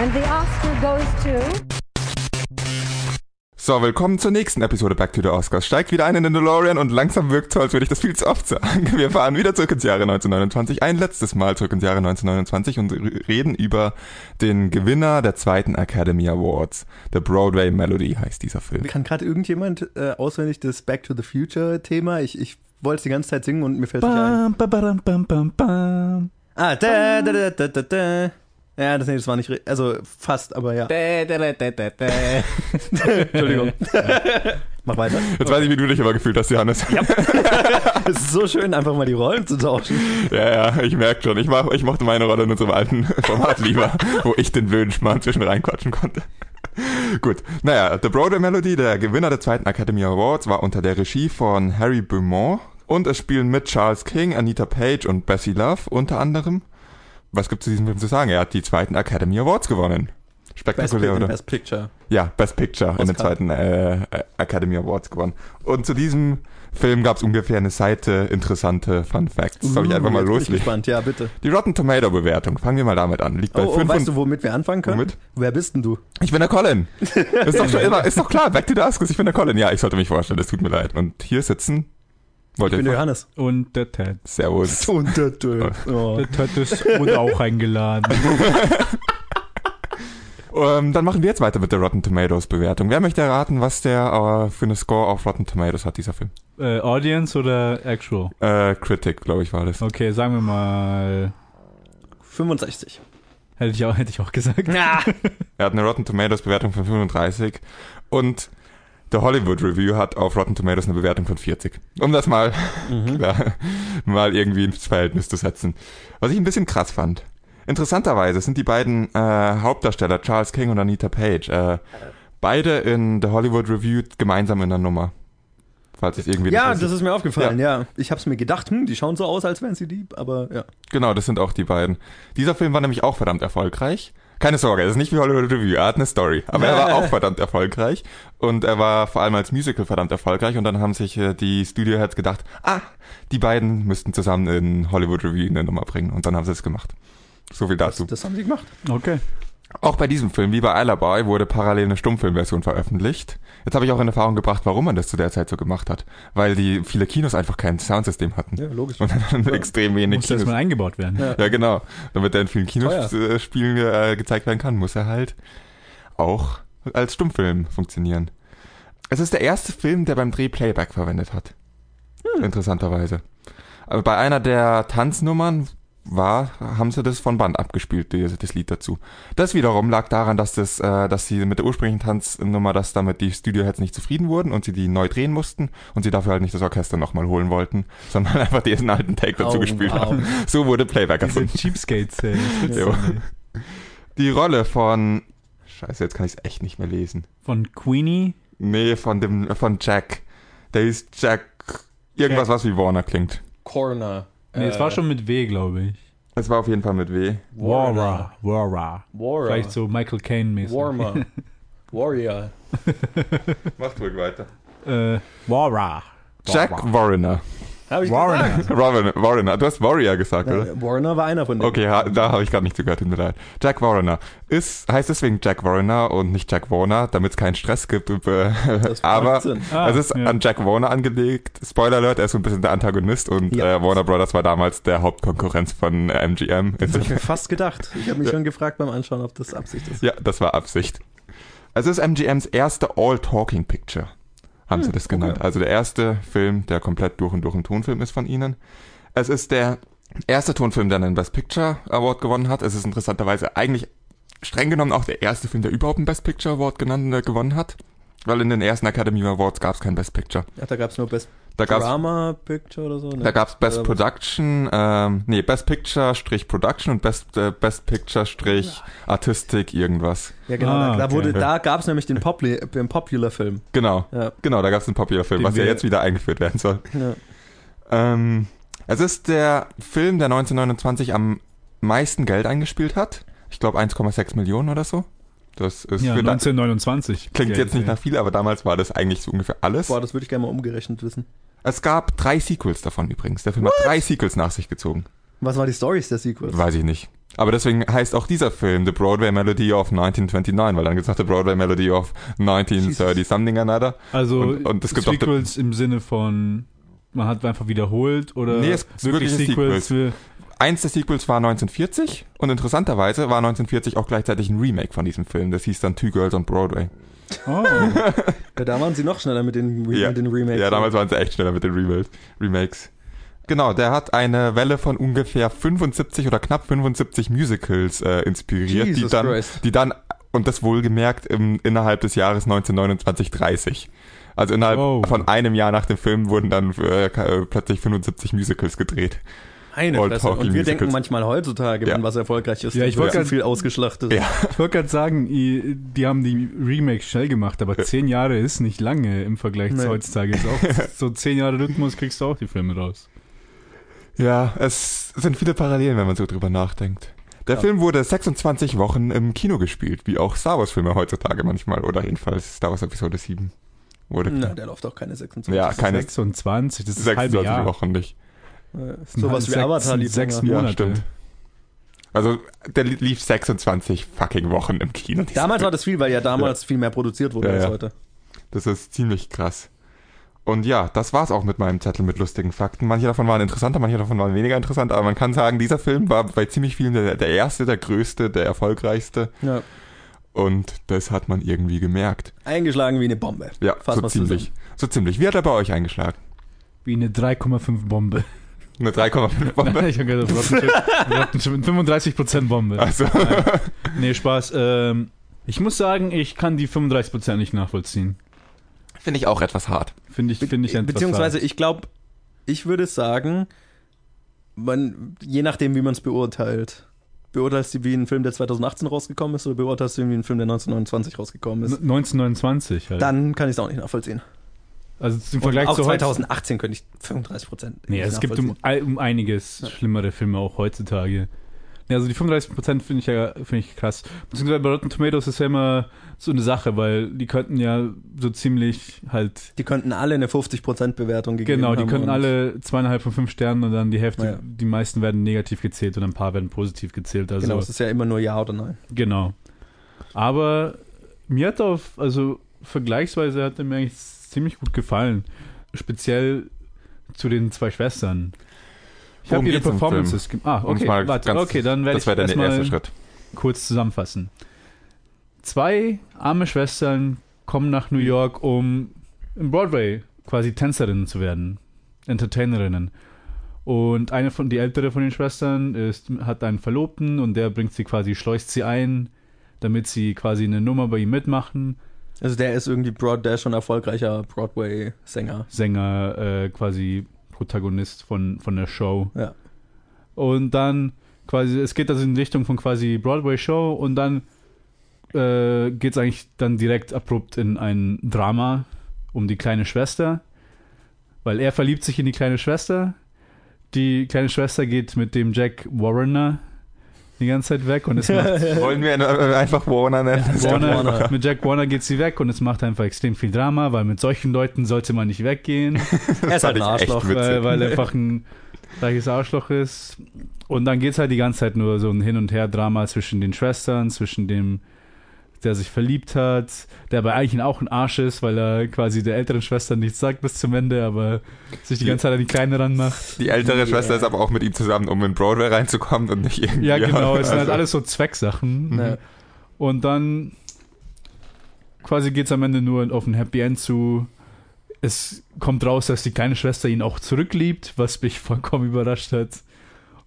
And the Oscar goes to. So, willkommen zur nächsten Episode Back to the Oscars. Steigt wieder ein in den DeLorean und langsam wirkt so, als würde ich das viel zu oft sagen. Wir fahren wieder zurück ins Jahre 1929, ein letztes Mal zurück ins Jahre 1929 und reden über den Gewinner der zweiten Academy Awards. The Broadway Melody heißt dieser Film. Kann gerade irgendjemand äh, auswendig das Back to the Future Thema? Ich, ich wollte es die ganze Zeit singen und mir fällt es nicht ein. Bam, bam, bam, bam, bam. Ah, da, da, da, da, da, da. Ja, das, nee, das war nicht, ri- also fast, aber ja. Entschuldigung. Mach weiter. Jetzt weiß ich, wie du dich aber gefühlt hast, Johannes. Ja, Es ist so schön, einfach mal die Rollen zu tauschen. ja, ja ich merke schon. Ich, mach, ich mochte meine Rolle in unserem alten Format lieber, wo ich den blöden Schmarrn zwischen reinquatschen konnte. Gut, naja, The Broadway Melody, der Gewinner der zweiten Academy Awards, war unter der Regie von Harry Beaumont und es spielen mit Charles King, Anita Page und Bessie Love unter anderem. Was gibt es zu diesem Film zu sagen? Er hat die zweiten Academy Awards gewonnen. Best, Spektakulär, Pic- oder? Best Picture. Ja, Best Picture in den Oscar. zweiten äh, Academy Awards gewonnen. Und zu diesem Film gab es ungefähr eine Seite interessante Fun Facts. Soll ich einfach mal Uh, jetzt bin ich loslegen? gespannt, ja, bitte. Die Rotten Tomato Bewertung, fangen wir mal damit an. Liegt bei Oh, oh 5 weißt du, womit wir anfangen können? Womit? Wer bist denn du? Ich bin der Colin. Ist doch, schon immer, ist doch klar, back to the Oscars, ich bin der Colin. Ja, ich sollte mich vorstellen, es tut mir leid. Und hier sitzen, Ich bin der Johannes. Und der Ted. Servus. Und der Tö. Oh. Der Ted ist wurde auch eingeladen. Ähm, dann machen wir jetzt weiter mit der Rotten Tomatoes Bewertung. Wer möchte erraten, was der äh, für eine Score auf Rotten Tomatoes hat, dieser Film? Äh, Audience oder Actual? Äh, Critic, glaube ich, war das. Okay, sagen wir mal. 65. Hätte ich auch, hätte ich auch gesagt. Ja. Er hat eine Rotten Tomatoes Bewertung von 35 und der Hollywood Review hat auf Rotten Tomatoes eine Bewertung von 40. Um das mal, Mhm. klar, mal irgendwie ins Verhältnis zu setzen. Was ich ein bisschen krass fand. Interessanterweise sind die beiden äh, Hauptdarsteller, Charles King und Anita Page, äh, beide in der Hollywood Review gemeinsam in der Nummer. Falls es irgendwie Ja, das ist mir aufgefallen, ja. Ich hab's mir gedacht, hm, die schauen so aus, als wären sie lieb, aber ja. Genau, das sind auch die beiden. Dieser Film war nämlich auch verdammt erfolgreich. Keine Sorge, es ist nicht wie Hollywood Review, er hat eine Story. Aber er war auch verdammt erfolgreich. Und er war vor allem als Musical verdammt erfolgreich. Und dann haben sich äh, die Studioheads gedacht, ah, die beiden müssten zusammen in Hollywood Review eine Nummer bringen. Und dann haben sie es gemacht. So viel dazu. Das haben sie gemacht. Okay. Auch bei diesem Film, wie bei Alibi, wurde parallel eine Stummfilmversion veröffentlicht. Jetzt habe ich auch in Erfahrung gebracht, warum man das zu der Zeit so gemacht hat. Weil die viele Kinos einfach kein Soundsystem hatten. Ja, logisch. Und dann Ja. extrem wenig Muss Kinos. erstmal eingebaut werden. Ja. Ja, genau. Damit er in vielen. Kinospielen äh, gezeigt werden kann, muss er halt auch als Stummfilm funktionieren. Es ist der erste Film, der beim Dreh Playback verwendet hat. Interessanterweise. Aber bei einer der Tanznummern war, haben sie das von Band abgespielt, die, das Lied dazu. Das wiederum lag daran, dass das, äh, dass sie mit der ursprünglichen Tanznummer, dass damit die Studioheads nicht zufrieden wurden und sie die neu drehen mussten und sie dafür halt nicht das Orchester nochmal holen wollten, sondern einfach diesen alten Take dazu Oh, gespielt wow. haben. So wurde Playback Diese erfunden. Cheapskates, ey. Nicht. Die Rolle von. Scheiße, jetzt kann ich es echt nicht mehr lesen. Von Queenie. Nee, von dem, von Jack. Der ist Jack. Irgendwas, Jack. was wie Warner klingt. Corner. Nee, es war schon mit W, glaube ich. Es war auf jeden Fall mit W. Wara. Wara. Warra. Vielleicht so Michael Caine-mäßig. Warmer. Warrior. Macht ruhig weiter. Äh, Wara. Jack Warrener. Hab ich Warner. gesagt. Warrener. Du hast Warrior gesagt, oder? Ja, Warner war einer von denen. Okay, ha, da habe ich gerade nicht zugehört, tut mir leid. Jack Warrener ist, heißt deswegen Jack Warrener und nicht Jack Warner, damit es keinen Stress gibt. Äh, Das macht aber. Ah, es ist ja. an Jack Warner angelegt. Spoiler Alert, er ist so ein bisschen der Antagonist und Ja. äh, Warner Brothers war damals der Hauptkonkurrenz von äh, MGM. Das habe ich mir fast gedacht. Ich habe mich schon gefragt beim Anschauen, ob das Absicht ist. Ja, das war Absicht. Es ist MGMs erste All-Talking-Picture, haben sie Hm, das genannt. okay. Also der erste Film, der komplett durch und durch ein Tonfilm ist von ihnen. Es ist der erste Tonfilm, der einen Best Picture Award gewonnen hat. Es ist interessanterweise eigentlich streng genommen auch der erste Film, der überhaupt einen Best Picture Award genannt, äh, gewonnen hat. Weil in den ersten Academy Awards gab es kein Best Picture. Ach, da gab es nur Best Da gab's Drama Picture oder so. Ne? da gab's Best? Production, ähm, nee, Best Picture Strich Production und Best, äh, Best Picture Strich Artistik irgendwas. Ja, genau. Ah, da, okay. wurde, da gab es nämlich den, Popli den Popular-Film. Genau. Ja. Genau, da gab es einen Popular-Film, Den was ja jetzt wieder eingeführt werden soll. Ja. Ähm, es ist der Film, der 1929 am meisten Geld eingespielt hat. Ich glaube 1,6 Millionen oder so. Das ist Ja, für da, 1929. klingt Geld, jetzt nicht nach viel, aber damals war das eigentlich so ungefähr alles. Boah, das würde ich gerne mal umgerechnet wissen. Es gab drei Sequels davon übrigens. Der Film hat drei Sequels nach sich gezogen. Was war die Stories der Sequels? Weiß ich nicht. Aber deswegen heißt auch dieser Film The Broadway Melody of 1929, weil dann noch The Broadway Melody of 1930 something another. Also Und- und es gibt auch- Sequels im Sinne von, man hat einfach wiederholt oder Nee, es ist wirklich Sequels für, Eins der Sequels war 1940 und interessanterweise war 1940 auch gleichzeitig ein Remake von diesem Film. Das hieß dann Two Girls on Broadway. Oh, Ja, da waren sie noch schneller mit den, Re mit den Remakes. Ja, damals waren sie echt schneller mit den Remakes. Remakes. Genau, der hat eine Welle von ungefähr 75 oder knapp 75 Musicals äh, inspiriert, die Jesus dann, Christ. die dann, und das wohlgemerkt, im, innerhalb des Jahres 1929, 30. Also innerhalb Oh. von einem Jahr nach dem Film wurden dann äh, plötzlich 75 Musicals gedreht. Eine Old Fresse. Talking Und wir Musicals. denken manchmal heutzutage, Ja. wenn was erfolgreich ist, Ja, ich wird wollte grad- viel ausgeschlachtet. Ja. ich wollte gerade sagen, die haben die Remakes schnell gemacht, aber zehn Jahre ist nicht lange im Vergleich Nee. zu heutzutage. Ist auch so zehn Jahre Rhythmus kriegst du auch die Filme raus. Ja, es sind viele Parallelen, wenn man so drüber nachdenkt. Der Ja. Film wurde 26 Wochen im Kino gespielt, wie auch Star Wars Filme heutzutage manchmal, oder jedenfalls Star Wars Episode 7 wurde. Na, der läuft auch keine 26. Ja, keine 26, das ist das halbe 26 Jahr. Wochen nicht. Äh, Sowas wie Avatar lief sechs. Ja, Monate. stimmt. Also, der li- lief 26 fucking Wochen im Kino. Damals war das viel, weil ja damals viel mehr produziert wurde Ja, als ja. heute. Das ist ziemlich krass. Und ja, das war's auch mit meinem Zettel mit lustigen Fakten. Manche davon waren interessanter, manche davon waren weniger interessant, aber man kann sagen, dieser Film war bei ziemlich vielen der, der erste, der größte, der erfolgreichste. Ja. Und das hat man irgendwie gemerkt. Eingeschlagen wie eine Bombe. Ja, Fass so ziemlich. So ziemlich. Wie hat er bei euch eingeschlagen? Wie eine 3,5 Bombe. Eine 3,5 Bombe? ich habe gedacht, Rotten Tomatoes- 35% Bombe. Also, Nee, Spaß. Ähm, ich muss sagen, ich kann die 35% nicht nachvollziehen. finde ich auch etwas hart. Finde ich, finde ich etwas Beziehungsweise, hart. ich glaube, ich würde sagen, man, je nachdem, wie man es beurteilt. Beurteilst du wie ein Film, der 2018 rausgekommen ist, oder beurteilst du ihn wie ein Film, der 1929 rausgekommen ist? 1929 halt. Dann kann ich es auch nicht nachvollziehen. Also im Und Vergleich auch zu heute- 2018 könnte ich 35 Prozent. Nee, es gibt um, um einiges schlimmere Filme auch heutzutage. Nee, also die 35% finde ich ja finde ich krass. Beziehungsweise bei Rotten Tomatoes ist ja immer so eine Sache, weil die könnten ja so ziemlich halt Die könnten alle eine 50% Bewertung gegeben Genau, die könnten alle zweieinhalb von fünf Sternen und dann die Hälfte, Ja. die meisten werden negativ gezählt und ein paar werden positiv gezählt. Also Genau, es ist ja immer nur Ja oder Nein. Genau. Aber mir hat auf, also vergleichsweise hat er mir eigentlich ziemlich gut gefallen. Speziell zu den zwei Schwestern. Ich habe ihre Performances. ge- Ah, okay, warte, ganz- okay, dann werde Das ich erstmal erste Schritt. kurz zusammenfassen. Zwei arme Schwestern kommen nach New York, um im Broadway quasi Tänzerinnen zu werden, Entertainerinnen. Und eine von die ältere von den Schwestern ist, hat einen Verlobten und der bringt sie quasi, schleust sie ein, damit sie quasi eine Nummer bei ihm mitmachen. Also der ist irgendwie Broad, der ist schon erfolgreicher Broadway-Sänger. Sänger, äh, quasi Protagonist von, von der Show. Ja. Und dann quasi, es geht also in Richtung von quasi Broadway-Show und dann äh, geht es eigentlich dann direkt abrupt in ein Drama um die kleine Schwester, weil er verliebt sich in die kleine Schwester. Die kleine Schwester geht mit dem Jack Warrener die ganze Zeit weg und es macht Wollen wir einfach Warner nennen? Jack Warner, Warner. mit Jack Warner geht sie weg und es macht einfach extrem viel Drama, weil mit solchen Leuten sollte man nicht weggehen. Er ist halt ein Arschloch. weil, weil er einfach ein reiches Arschloch ist. Und dann geht es halt die ganze Zeit nur so ein Hin- und Her-Drama zwischen den Schwestern, zwischen dem, der sich verliebt hat, der aber eigentlich auch ein Arsch ist, weil er quasi der älteren Schwester nichts sagt bis zum Ende, aber sich die ganze Zeit an die Kleine ranmacht. Die ältere Yeah. Schwester ist aber auch mit ihm zusammen, um in Broadway reinzukommen und nicht irgendwie. Ja, genau, es sind halt also- alles so Zwecksachen. Ja. Und dann quasi geht es am Ende nur auf ein Happy End zu. Es kommt raus, dass die kleine Schwester ihn auch zurückliebt, was mich vollkommen überrascht hat.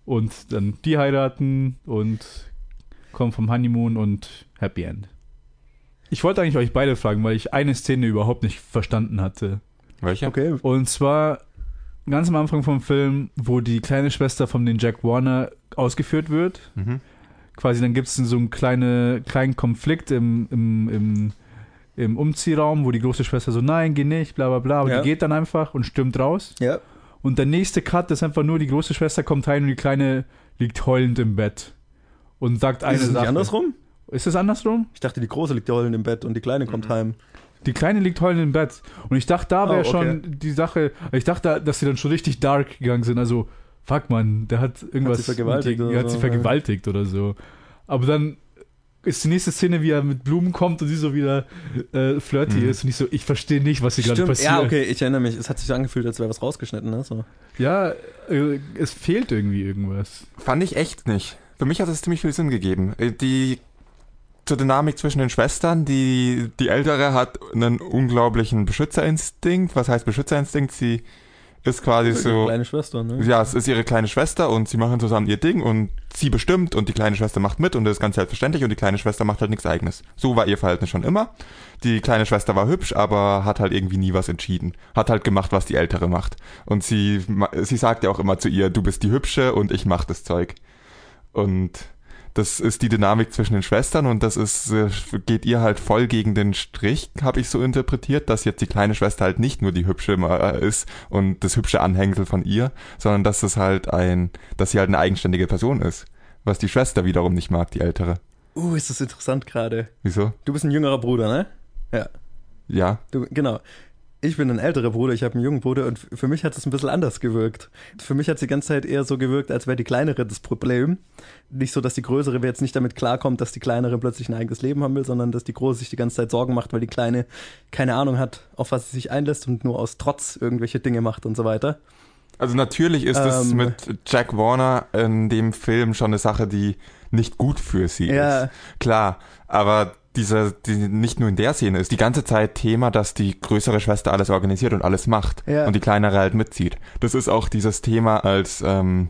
Und dann die heiraten und kommen vom Honeymoon und Happy End. Ich wollte eigentlich euch beide fragen, weil ich eine Szene überhaupt nicht verstanden hatte. Welche? Okay. Und zwar ganz am Anfang vom Film, wo die kleine Schwester von den Jack Warner ausgeführt wird Mhm. quasi dann gibt es so einen kleine, kleinen Konflikt im, im, im, im Umziehraum, wo die große Schwester so, nein, geh nicht, bla bla bla, und Ja. die geht dann einfach und stürmt raus. Ja. Und der nächste Cut ist einfach nur, die große Schwester kommt rein und die kleine liegt heulend im Bett. Und sagt eine Ist es nicht Sache. andersrum? Ist es andersrum? Ich dachte, die Große liegt heulend im Bett und die Kleine kommt heim. Die Kleine liegt heulend im Bett. Und ich dachte, da wäre Oh, okay. schon die Sache, ich dachte, dass sie dann schon richtig dark gegangen sind. Also fuck man, der hat irgendwas. sie vergewaltigt ihr- oder hat sie so, vergewaltigt oder so. Aber dann ist die nächste Szene, wie er mit Blumen kommt und sie so wieder äh, flirty Mhm. ist und ich so, ich verstehe nicht, was hier gerade passiert. ja, okay, ich erinnere mich. Es hat sich so angefühlt, als wäre was rausgeschnitten. Ne? So. Ja, äh, es fehlt irgendwie irgendwas. Fand ich echt nicht. Für mich hat es ziemlich viel Sinn gegeben. Äh, Die zur Dynamik zwischen den Schwestern, die, die ältere hat einen unglaublichen Beschützerinstinkt. Was heißt Beschützerinstinkt? Sie ist quasi so. Kleine Schwester, ne? Ja, es ist ihre kleine Schwester und sie machen zusammen ihr Ding und sie bestimmt und die kleine Schwester macht mit und das ist ganz selbstverständlich und die kleine Schwester macht halt nichts eigenes. So war ihr Verhältnis schon immer. Die kleine Schwester war hübsch, aber hat halt irgendwie nie was entschieden. Hat halt gemacht, was die ältere macht. Und sie, sie sagt ja auch immer zu ihr, du bist die hübsche und ich mach das Zeug. Und das ist die Dynamik zwischen den Schwestern und das ist äh, geht ihr halt voll gegen den Strich, habe ich so interpretiert, dass jetzt die kleine Schwester halt nicht nur die hübsche äh, ist und das hübsche Anhängsel von ihr, sondern dass es halt ein, dass sie halt eine eigenständige Person ist, was die Schwester wiederum nicht mag, die ältere. Uh, ist das interessant gerade. Wieso? Du bist ein jüngerer Bruder, ne? Ja. Ja, Du, genau. Ich bin ein älterer Bruder, ich habe einen jungen Bruder und für mich hat es ein bisschen anders gewirkt. Für mich hat es die ganze Zeit eher so gewirkt, als wäre die kleinere das Problem. Nicht so, dass die größere jetzt nicht damit klarkommt, dass die kleinere plötzlich ein eigenes Leben haben will, sondern dass die große sich die ganze Zeit Sorgen macht, weil die kleine keine Ahnung hat, auf was sie sich einlässt und nur aus Trotz irgendwelche Dinge macht und so weiter. also natürlich ist es Ähm. mit Jack Warner in dem Film schon eine Sache, die nicht gut für sie Ja. ist. Klar, aber diese, die nicht nur in der Szene ist die ganze Zeit Thema, dass die größere Schwester alles organisiert und alles macht Ja. und die kleinere halt mitzieht. Das ist auch dieses Thema, als ähm,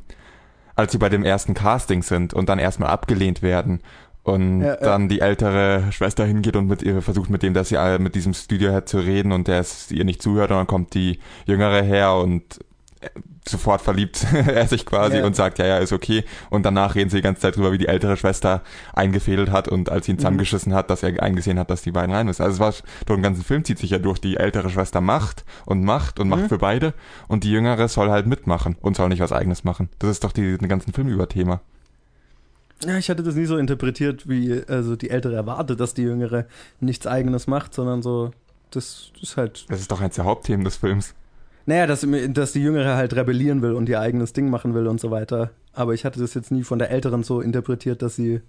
als sie bei dem ersten Casting sind und dann erstmal abgelehnt werden und Ja, ja. dann die ältere Schwester hingeht und mit ihr versucht mit dem, dass sie mit diesem Studiohead zu reden und der es ihr nicht zuhört und dann kommt die jüngere her und sofort verliebt er sich quasi Ja. und sagt, ja, ja, ist okay. Und danach reden sie die ganze Zeit drüber, wie die ältere Schwester eingefädelt hat und als sie ihn Mhm. zusammengeschissen hat, dass er eingesehen hat, dass die beiden rein müssen. Also es war durch den ganzen Film zieht sich ja durch, die ältere Schwester macht und macht und macht Mhm. für beide und die jüngere soll halt mitmachen und soll nicht was eigenes machen. Das ist doch die, den ganzen Film über Thema. Ja, ich hatte das nie so interpretiert, wie also die Ältere erwartet, dass die Jüngere nichts Eigenes macht, sondern so, das ist halt Das ist doch eins der Hauptthemen des Films. Naja, dass, dass die Jüngere halt rebellieren will und ihr eigenes Ding machen will und so weiter. Aber ich hatte das jetzt nie von der Älteren so interpretiert, dass sie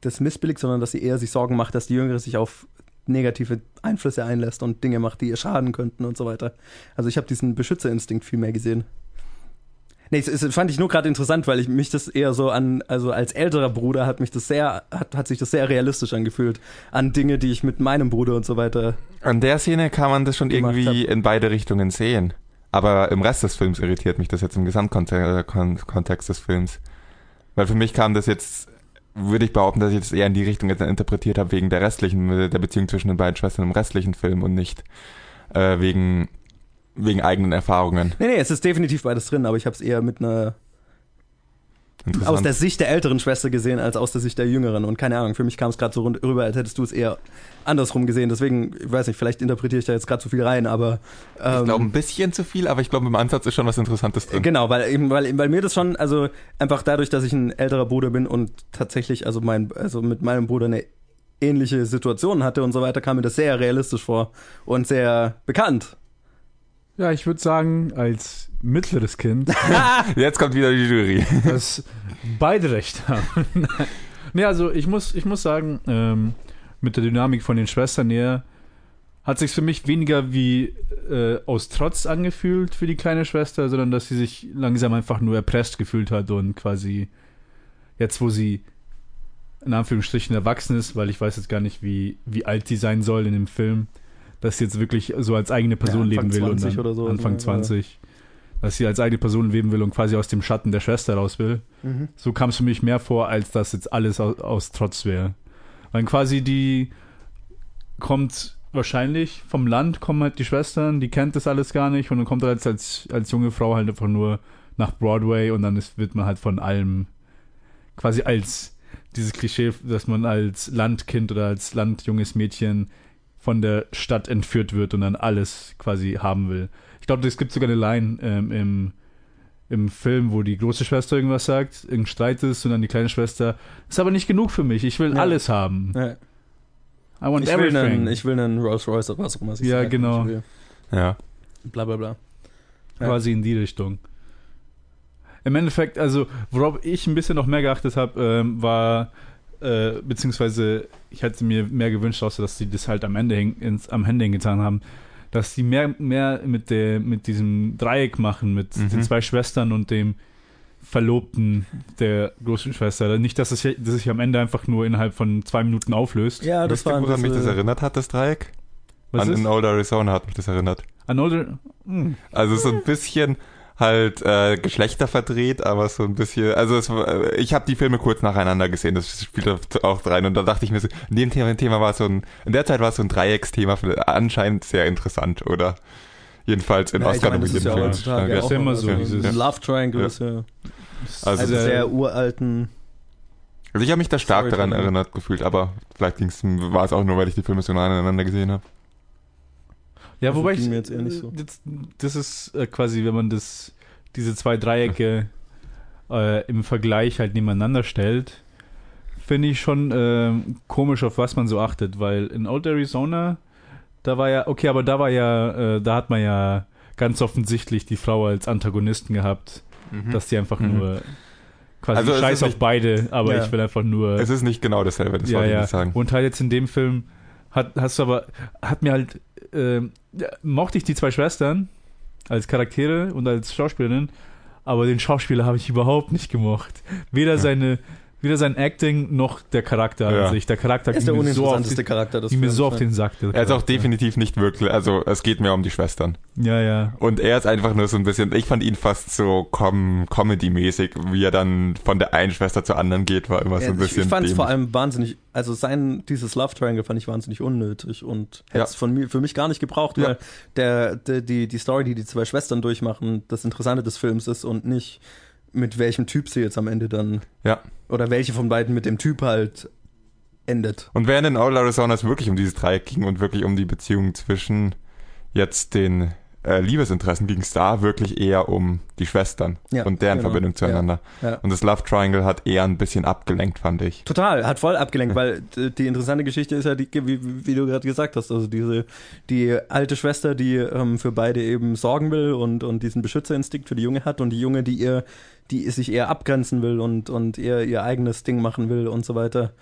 das missbilligt, sondern dass sie eher sich Sorgen macht, dass die Jüngere sich auf negative Einflüsse einlässt und Dinge macht, die ihr schaden könnten und so weiter. Also ich habe diesen Beschützerinstinkt viel mehr gesehen. Nee, es, es fand ich nur gerade interessant, weil ich mich das eher so an, also als älterer Bruder hat mich das sehr, hat, hat sich das sehr realistisch angefühlt an Dinge, die ich mit meinem Bruder und so weiter An der Szene kann man das schon irgendwie in beide Richtungen sehen. Aber im Rest des Films irritiert mich das jetzt im Gesamtkontext äh, des Films. Weil für mich kam das jetzt, würde ich behaupten, dass ich das eher in die Richtung jetzt interpretiert habe, wegen der restlichen, der Beziehung zwischen den beiden Schwestern im restlichen Film und nicht äh, wegen, wegen eigenen Erfahrungen. Nee, nee, es ist definitiv beides drin, aber ich habe es eher mit einer aus der Sicht der älteren Schwester gesehen als aus der Sicht der jüngeren. Und keine Ahnung, für mich kam es gerade so rüber, als hättest du es eher andersrum gesehen. Deswegen, ich weiß nicht, vielleicht interpretiere ich da jetzt gerade zu viel rein, aber ähm, ich glaube, ein bisschen zu viel, aber ich glaube, im Ansatz ist schon was Interessantes drin. Genau, weil eben, weil, weil mir das schon, also einfach dadurch, dass ich ein älterer Bruder bin und tatsächlich, also mein, also mit meinem Bruder eine ähnliche Situation hatte und so weiter, kam mir das sehr realistisch vor und sehr bekannt. Ja, ich würde sagen, als mittleres Kind, Jetzt kommt wieder die Jury. dass beide recht haben. nee, also ich muss, ich muss sagen, ähm, mit der Dynamik von den Schwestern her hat sich für mich weniger wie äh, aus Trotz angefühlt für die kleine Schwester, sondern dass sie sich langsam einfach nur erpresst gefühlt hat und quasi jetzt, wo sie in Anführungsstrichen erwachsen ist, weil ich weiß jetzt gar nicht, wie, wie alt sie sein soll in dem Film, dass sie jetzt wirklich so als eigene Person Ja, leben will 20 und dann, oder so, Anfang ja. 20, dass sie als eigene Person leben will und quasi aus dem Schatten der Schwester raus will. So kam es für mich mehr vor, als dass jetzt alles aus, aus Trotz wäre. Weil quasi die kommt wahrscheinlich vom Land, kommen halt die Schwestern, die kennt das alles gar nicht und dann kommt er als, als, als junge Frau halt einfach nur nach Broadway und dann ist, wird man halt von allem quasi als dieses Klischee, dass man als Landkind oder als landjunges Mädchen von der Stadt entführt wird und dann alles quasi haben will. Ich glaube, es gibt sogar eine Line ähm, im, im Film, wo die große Schwester irgendwas sagt, irgendein Streit ist und dann die kleine Schwester, ist aber nicht genug für mich, ich will Ja. alles haben. Ja. I want Ich will, everything. einen, ich will einen Rolls Royce oder was auch immer. sie Ja, genau. Will Ja. Bla bla bla. Ja. quasi in die Richtung. Im Endeffekt, also worauf ich ein bisschen noch mehr geachtet habe, ähm, war, äh, beziehungsweise ich hätte mir mehr gewünscht, außer dass sie das halt am Ende hin, ins, am Ende getan haben, dass sie mehr, mehr mit, der, mit diesem Dreieck machen, mit Mhm. den zwei Schwestern und dem Verlobten der großen Schwester. Nicht, dass es, sich- dass sich am Ende einfach nur innerhalb von zwei Minuten auflöst. Ja, das war woran mich das erinnert hat, das Dreieck? Was An ist? In Old Arizona hat mich das erinnert. An Older. Hm. Also so ein bisschen halt äh, Geschlechter verdreht, aber so ein bisschen, also es, war- äh, ich habe die Filme kurz nacheinander gesehen, das spielt auch rein und da dachte ich mir so, in dem Thema, Thema war so ein, in der Zeit war es so ein Dreiecksthema, anscheinend sehr interessant, oder? Jedenfalls in Ja, ich Oscar meine, das ist ja heutzutage Ja, auch ist ja immer noch- so, dieses- ein Love Triangle Ja. ist ja Also also sehr- uralten. Also ich habe mich da stark daran erinnert gefühlt, aber vielleicht ging's, war es auch nur, weil ich die Filme so nah aneinander gesehen habe. Ja, Also wobei ich. mir jetzt eher nicht so. Das, das ist äh, quasi, wenn man das, diese zwei Dreiecke äh, im Vergleich halt nebeneinander stellt, finde ich schon äh, komisch, auf was man so achtet, weil in Old Arizona, da war ja, okay, aber da war ja, äh, da hat man ja ganz offensichtlich die Frau als Antagonisten gehabt, dass die einfach Mhm. nur quasi Also scheiß auf nicht- beide, aber Ja. ich will einfach nur. Es ist nicht genau dasselbe, das ja, wollte ich ja. nicht sagen. Und halt jetzt in dem Film hat, hast du aber, hat mir halt, ja, mochte ich die zwei Schwestern als Charaktere und als Schauspielerin, aber den Schauspieler habe ich überhaupt nicht gemocht. Weder seine, weder sein Acting noch der Charakter Ja. an sich. Der Charakter Er ist der mir so uninteressanteste den, Charakter des ging mir so auf den Sack. Er ist auch definitiv nicht wirklich, also es geht mehr um die Schwestern. Ja, ja. Und er ist einfach nur so ein bisschen, ich fand ihn fast so com Comedy-mäßig, wie er dann von der einen Schwester zur anderen geht, war immer so Ja, ein bisschen ich fand es vor allem wahnsinnig, also sein, dieses Love Triangle fand ich wahnsinnig unnötig und hätte Ja. es von mir, für mich gar nicht gebraucht, Ja. weil der, der, die, die Story, die die zwei Schwestern durchmachen, das Interessante des Films ist und nicht mit welchem Typ sie jetzt am Ende dann, Ja. oder welche von beiden mit dem Typ halt endet. Und während in All Arizona es wirklich um dieses Dreieck ging und wirklich um die Beziehung zwischen jetzt den äh, Liebesinteressen, ging es da wirklich eher um die Schwestern Ja, und deren genau. Verbindung zueinander. Ja. Und das Love Triangle hat eher ein bisschen abgelenkt, fand ich. Total, hat voll abgelenkt, weil die interessante Geschichte ist ja, die, wie, wie du gerade gesagt hast, also diese, die alte Schwester, die ähm, für beide eben sorgen will und, und diesen Beschützerinstinkt für die Junge hat und die Junge, die ihr, die sich eher abgrenzen will und, und ihr, ihr eigenes Ding machen will und so weiter.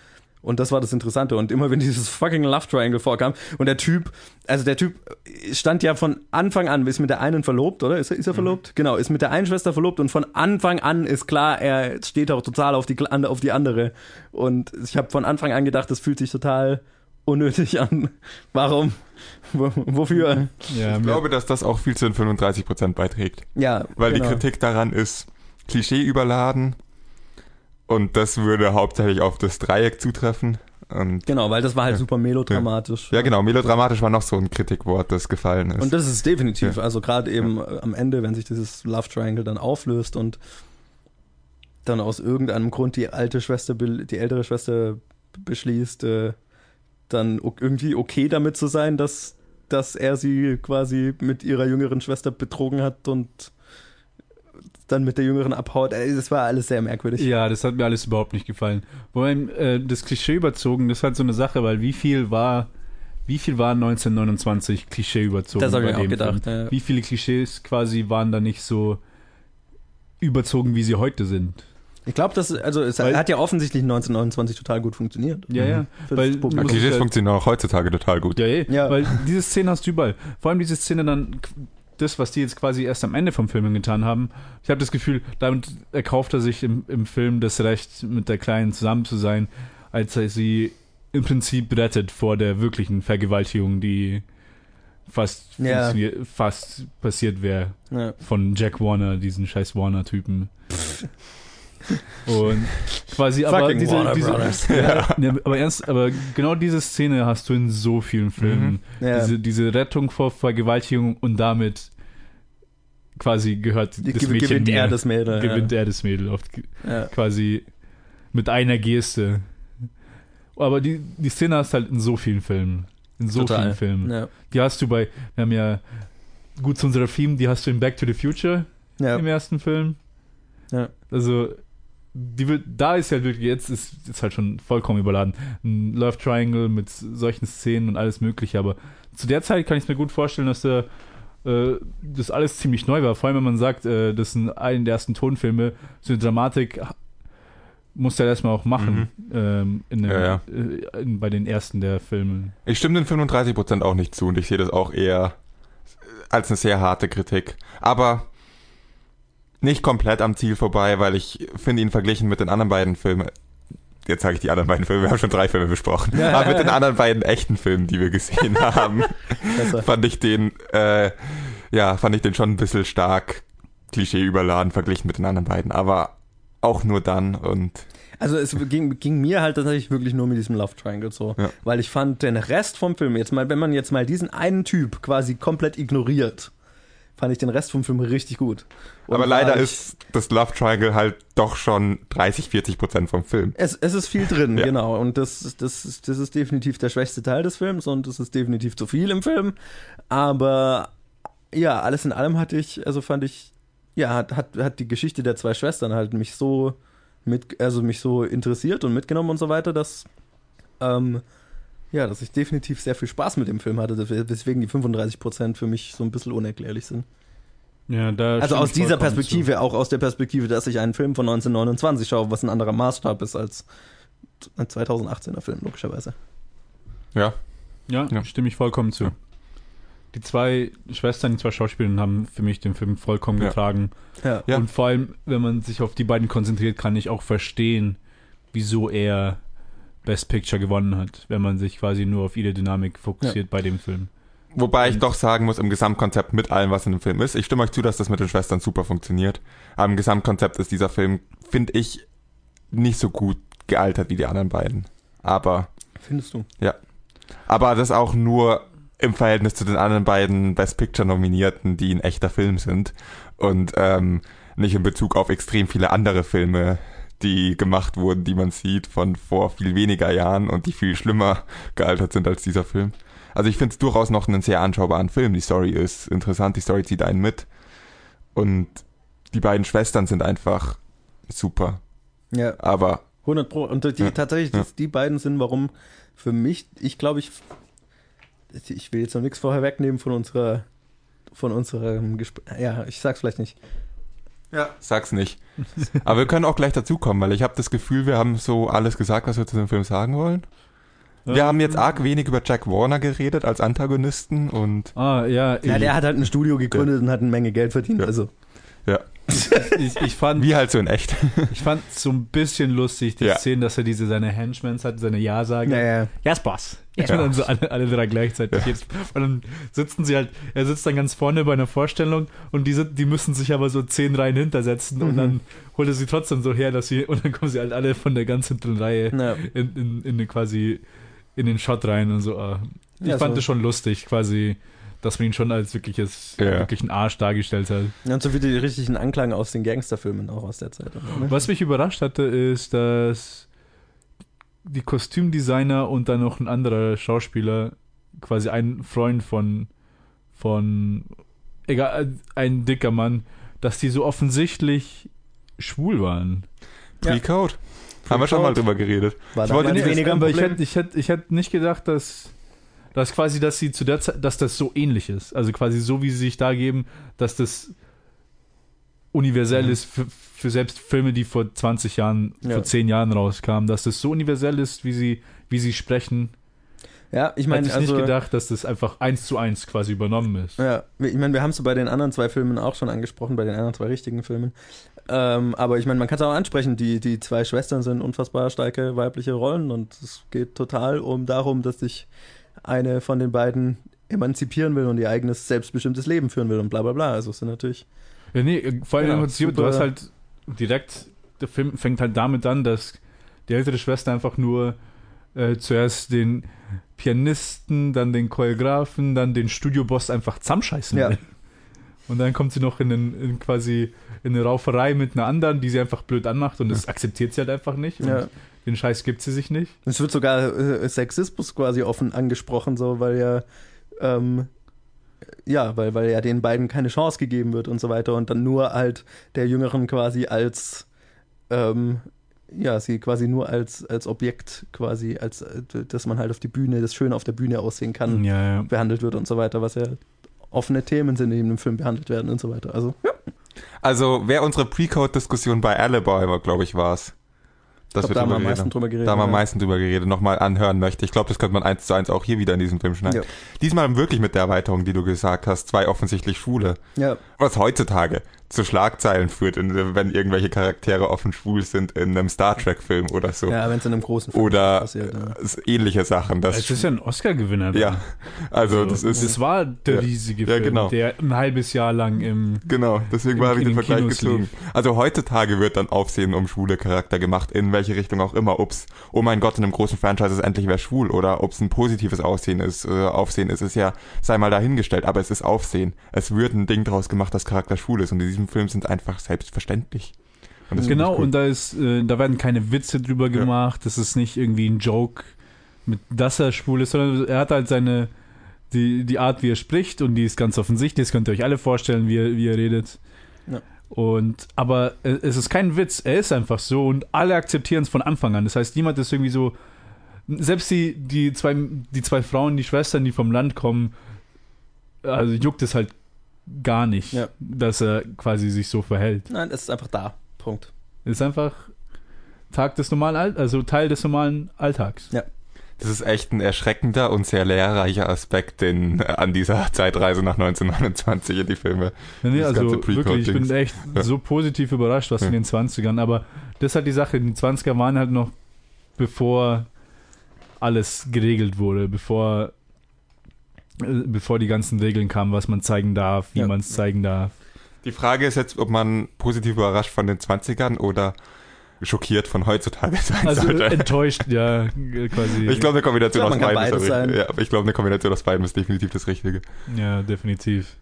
Und das war das Interessante. Und immer wenn dieses fucking Love Triangle vorkam und der Typ, also der Typ stand ja von Anfang an, ist mit der einen verlobt, oder? Ist er, ist er verlobt? Genau, ist mit der einen Schwester verlobt und von Anfang an ist klar, er steht auch total auf die, auf die andere. Und ich habe von Anfang an gedacht, das fühlt sich total unnötig an. Warum? Wo, wofür? ja Ich glaube, dass das auch viel zu den 35% beiträgt. Ja, Weil genau. die Kritik daran ist Klischee überladen und das würde hauptsächlich auf das Dreieck zutreffen. Und Genau, weil das war halt Ja. super melodramatisch. ja, genau, melodramatisch war noch so ein Kritikwort, das gefallen ist. Und das ist definitiv, Ja. also gerade eben äh, am Ende, wenn sich dieses Love Triangle dann auflöst und dann aus irgendeinem Grund die alte Schwester, die ältere Schwester beschließt, äh, dann irgendwie okay damit zu sein, dass, dass er sie quasi mit ihrer jüngeren Schwester betrogen hat und dann mit der jüngeren abhaut. Ey, Das war alles sehr merkwürdig. Ja, das hat mir alles überhaupt nicht gefallen. Vor allem äh, das Klischee überzogen, das ist halt so eine Sache, weil wie viel war, wie viel war 1929 Klischee überzogen? Das habe ich auch gedacht. Ja. Wie viele Klischees quasi waren da nicht so überzogen, wie sie heute sind? Ich glaube, das also es Weil- hat ja offensichtlich 1929 total gut funktioniert. Ja, ja. Für Weil Klischees ja- funktionieren auch heutzutage total gut. Ja, eh. Ja. Weil diese Szene hast du überall. Vor allem diese Szene dann, das, was die jetzt quasi erst am Ende vom Film getan haben. Ich habe das Gefühl, damit erkauft er sich im, im Film das Recht, mit der Kleinen zusammen zu sein, als er sie im Prinzip rettet vor der wirklichen Vergewaltigung, die fast, Ja. fast passiert wäre Ja. von Jack Warner, diesen scheiß Warner-Typen. Und quasi aber diese, diese ja, ja, aber ernst, aber genau diese Szene hast du in so vielen Filmen. Mhm. Ja. Diese, diese Rettung vor Vergewaltigung und damit quasi gehört das Ge- Mädchen gewinnt er das Mädel. gewinnt er das Mädel oft quasi mit einer Geste. Aber die, die Szene hast du halt in so vielen Filmen. In so Total. vielen Filmen. Die hast du bei, wir haben ja gut zu unserer Theme, die hast du in Back to the Future im ersten Film. Ja. Also, die wird, da ist ja wirklich, jetzt ist, ist halt schon vollkommen überladen. Ein Love Triangle mit solchen Szenen und alles Mögliche, aber zu der Zeit kann ich mir gut vorstellen, dass da äh, das alles ziemlich neu war. Vor allem, wenn man sagt, äh, das sind einen der ersten Tonfilme, so eine Dramatik muss er erstmal auch machen ähm, in dem, Ja, ja. Äh, in, bei den ersten der Filme. Ich stimme den 35% auch nicht zu und ich sehe das auch eher als eine sehr harte Kritik. Aber nicht komplett am Ziel vorbei, weil ich finde ihn verglichen mit den anderen beiden Filmen. Jetzt sage ich die anderen beiden Filme, wir haben schon drei Filme besprochen. Ja. Aber mit den anderen beiden echten Filmen, die wir gesehen haben, fand ich den, äh, ja, fand ich den schon ein bisschen stark Klischee überladen verglichen mit den anderen beiden. Aber auch nur dann und Also es ging, ging mir halt tatsächlich wirklich nur mit diesem Love Triangle so. Ja. Weil ich fand den Rest vom Film, jetzt mal, wenn man jetzt mal diesen einen Typ quasi komplett ignoriert, fand ich den Rest vom Film richtig gut. Und aber leider ich- ist das Love Triangle halt doch schon 30, 40 Prozent vom Film. Es, es ist viel drin, Ja. genau. Und das, ist- das, ist- das ist definitiv der schwächste Teil des Films und es ist definitiv zu viel im Film. Aber ja, alles in allem hatte ich, also fand ich, ja, hat, hat, hat die Geschichte der zwei Schwestern halt mich so mit, also mich so interessiert und mitgenommen und so weiter, dass, ähm, ja, dass ich definitiv sehr viel Spaß mit dem Film hatte, weswegen die 35% für mich so ein bisschen unerklärlich sind. Ja, da Also aus dieser Perspektive, auch aus der Perspektive, dass ich einen Film von 1929 schaue, was ein anderer Maßstab ist als ein 2018er Film, logischerweise. Ja, Zu. Ja, Ja. stimme ich vollkommen zu. Ja. Die zwei Schwestern, die zwei Schauspielerinnen haben für mich den Film vollkommen Ja. getragen. Ja. Ja. Und vor allem, wenn man sich auf die beiden konzentriert, kann ich auch verstehen, wieso er Best Picture gewonnen hat, wenn man sich quasi nur auf ihre Dynamik fokussiert bei dem Film. Wobei ich doch sagen muss, im Gesamtkonzept mit allem, was in dem Film ist, ich stimme euch zu, dass das mit den Schwestern super funktioniert. Aber im Gesamtkonzept ist dieser Film, finde ich, nicht so gut gealtert wie die anderen beiden. Aber, Findest du? aber das auch nur im Verhältnis zu den anderen beiden Best Picture Nominierten, die ein echter Film sind. Und ähm, nicht in Bezug auf extrem viele andere Filme, die gemacht wurden, die man sieht von vor viel weniger Jahren und die viel schlimmer gealtert sind als dieser Film. Also ich finde es durchaus noch einen sehr anschaubaren Film. Die Story ist interessant, die Story zieht einen mit. Und die beiden Schwestern sind einfach super. Ja, Aber 100 Pro. Und die, Ja. tatsächlich, Ja. die beiden sind, warum für mich, ich glaube, ich, ich will jetzt noch nichts vorher wegnehmen von unserer, von unserem Gespräch. Ja, ich sag's vielleicht nicht. Ja, sag's nicht. Aber wir können auch gleich dazukommen, weil ich habe das Gefühl, wir haben so alles gesagt, was wir zu dem Film sagen wollen. Wir haben jetzt arg wenig über Jack Warner geredet als Antagonisten und Ah, ja, Ja, der hat halt ein Studio gegründet und hat eine Menge Geld verdient. Ja. Also, ich, ich fand wie halt so in echt. ich fand so ein bisschen lustig die Ja. Szene, dass er diese seine Henchmans hat, seine Ja-Sager. naja. Yes, Boss. Ja. Und dann so alle, alle drei gleichzeitig. Jetzt, und dann sitzen sie halt, er sitzt dann ganz vorne bei einer Vorstellung und die, sind, die müssen sich aber so zehn Reihen hintersetzen und Mhm. dann holt er sie trotzdem so her, dass sie, und dann kommen sie halt alle von der ganz hinteren Reihe Ja. in, in, in den quasi in den Shot rein und so. ah. Ich Ja, fand so. es schon lustig, quasi, dass man ihn schon als wirkliches, Ja. wirklichen Arsch dargestellt hat. Und so wie die richtigen Anklang aus den Gangsterfilmen auch aus der Zeit. Was mich überrascht hatte, ist, dass die Kostümdesigner und dann noch ein anderer Schauspieler, quasi ein Freund von, von, egal, ein dicker Mann, dass die so offensichtlich schwul waren. Ja. Pre-Code. Haben wir schon mal drüber geredet. War Ich wollte dieses- weniger aber ich hätte, ich, hätte, ich hätte nicht gedacht, dass, dass quasi, dass sie zu der Zeit, dass das so ähnlich ist. Also quasi so, wie sie sich da geben, dass das universell Mhm. ist für, für selbst Filme, die vor 20 Jahren, Ja. vor 10 Jahren rauskamen, dass das so universell ist, wie sie, wie sie sprechen. Ja, ich meine, ich also, nicht gedacht, dass das einfach eins zu eins quasi übernommen ist. Ja, ich meine, wir haben es bei den anderen zwei Filmen auch schon angesprochen, bei den anderen zwei richtigen Filmen. Ähm, aber ich meine, man kann es auch ansprechen, die, die zwei Schwestern sind unfassbar starke weibliche Rollen und es geht total um darum, dass sich eine von den beiden emanzipieren will und ihr eigenes selbstbestimmtes Leben führen will und bla bla bla. Also es sind natürlich. Ja, nee, äh, vor allem Ja, im Prinzip, du hast halt direkt, der Film fängt halt damit an, dass die ältere Schwester einfach nur äh, zuerst den Pianisten, dann den Choreografen, dann den Studioboss einfach zusammenscheißen Ja. Und dann kommt sie noch in, den, in quasi in eine Rauferei mit einer anderen, die sie einfach blöd anmacht und das akzeptiert sie halt einfach nicht. Und Ja. den Scheiß gibt sie sich nicht. Es wird sogar äh, Sexismus quasi offen angesprochen, so, weil ja, ähm, ja, weil, weil ja den beiden keine Chance gegeben wird und so weiter und dann nur halt der Jüngeren quasi als, ähm, ja, sie quasi nur als, als Objekt quasi, als, äh, dass man halt auf die Bühne, das Schöne auf der Bühne aussehen kann, Ja, ja. behandelt wird und so weiter, was ja offene Themen sind, die in dem Film behandelt werden und so weiter. Also, ja. Also, wer unsere Pre-Code-Diskussion bei Alibi war, glaube ich, war's. Ich glaub, da haben wir am meisten drüber geredet. Da haben wir am ja. meisten drüber geredet, nochmal anhören möchte. Ich glaube, das könnte man eins zu eins auch hier wieder in diesem Film schneiden. Ja. Diesmal wirklich mit der Erweiterung, die du gesagt hast, zwei offensichtlich Schwule. Ja, Was heutzutage zu Schlagzeilen führt, in, wenn irgendwelche Charaktere offen schwul sind in einem Star Trek-Film oder so. ja wenn es in einem großen Film Oder passiert. Ja. s- ähnliche Sachen. Das Es ist ja ein Oscar-Gewinner. ja, also das das ist war der Ja. riesige Ja, Film, genau. der ein halbes Jahr lang im Genau, deswegen Im- habe ich den Vergleich Kinos gezogen. lief. Also heutzutage wird dann Aufsehen um schwule Charakter gemacht, in welche Richtung auch immer. Ob's, oh mein Gott, in einem großen Franchise ist endlich wer schwul oder ob's ein positives Aussehen ist, äh, Aufsehen ist, ist ja, sei mal dahingestellt, aber es ist Aufsehen. Es wird ein Ding draus gemacht, dass Charakter schwul ist und in diesem Film sind einfach selbstverständlich. Und Genau, cool. und da ist, äh, da werden keine Witze drüber Ja. gemacht. Das ist nicht irgendwie ein Joke, mit dass er schwul ist, sondern er hat halt seine, die, die Art, wie er spricht, und die ist ganz offensichtlich. Das könnt ihr euch alle vorstellen, wie er, wie er redet. Ja. Und, aber äh, es ist kein Witz, er ist einfach so und alle akzeptieren es von Anfang an. Das heißt, niemand ist irgendwie so, selbst die, die, zwei, die zwei Frauen, die Schwestern, die vom Land kommen, also juckt es halt gar nicht, Ja. dass er quasi sich so verhält. Nein, es ist einfach da. Punkt. Ist einfach Tag des normalen All also Teil des normalen Alltags. Das ist echt ein erschreckender und sehr lehrreicher Aspekt den, äh, an dieser Zeitreise nach 1929 in die Filme. Ja, nee, also wirklich, ich bin echt Ja. so positiv überrascht, was in Ja. den 20ern, aber das ist halt die Sache, die 20er waren halt noch bevor alles geregelt wurde, bevor bevor die ganzen Regeln kamen, was man zeigen darf, wie Ja. man es zeigen darf. Die Frage ist jetzt, ob man positiv überrascht von den 20ern oder schockiert von heutzutage sein Also sollte. enttäuscht, ja, äh, quasi. Ich glaube, eine Kombination aus beiden ist richtige. Ja, aber ich glaube, eine Kombination aus beiden ist definitiv das Richtige. ja, definitiv.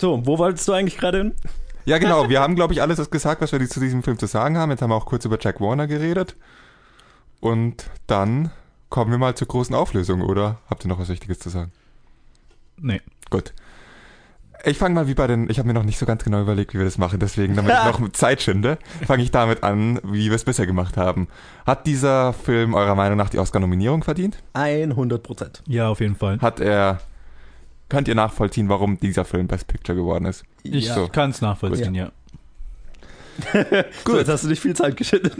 So, wo wolltest du eigentlich gerade hin? Ja, genau. Wir haben, glaube ich, alles gesagt, was wir zu diesem Film zu sagen haben. Jetzt haben wir auch kurz über Jack Warner geredet. Und dann kommen wir mal zur großen Auflösung, oder? Habt ihr noch was Wichtiges zu sagen? Nee. Gut. Ich fange mal wie bei den, ich habe mir noch nicht so ganz genau überlegt, wie wir das machen, deswegen, damit ich noch Zeit schinde, fange ich damit an, wie wir es bisher gemacht haben. Hat dieser Film eurer Meinung nach die Oscar-Nominierung verdient? 100 Prozent. Ja, auf jeden Fall. Hat er, könnt ihr nachvollziehen, warum dieser Film Best Picture geworden ist? Ich So. kann es nachvollziehen, ja. So, jetzt hast du nicht viel Zeit geschüttet.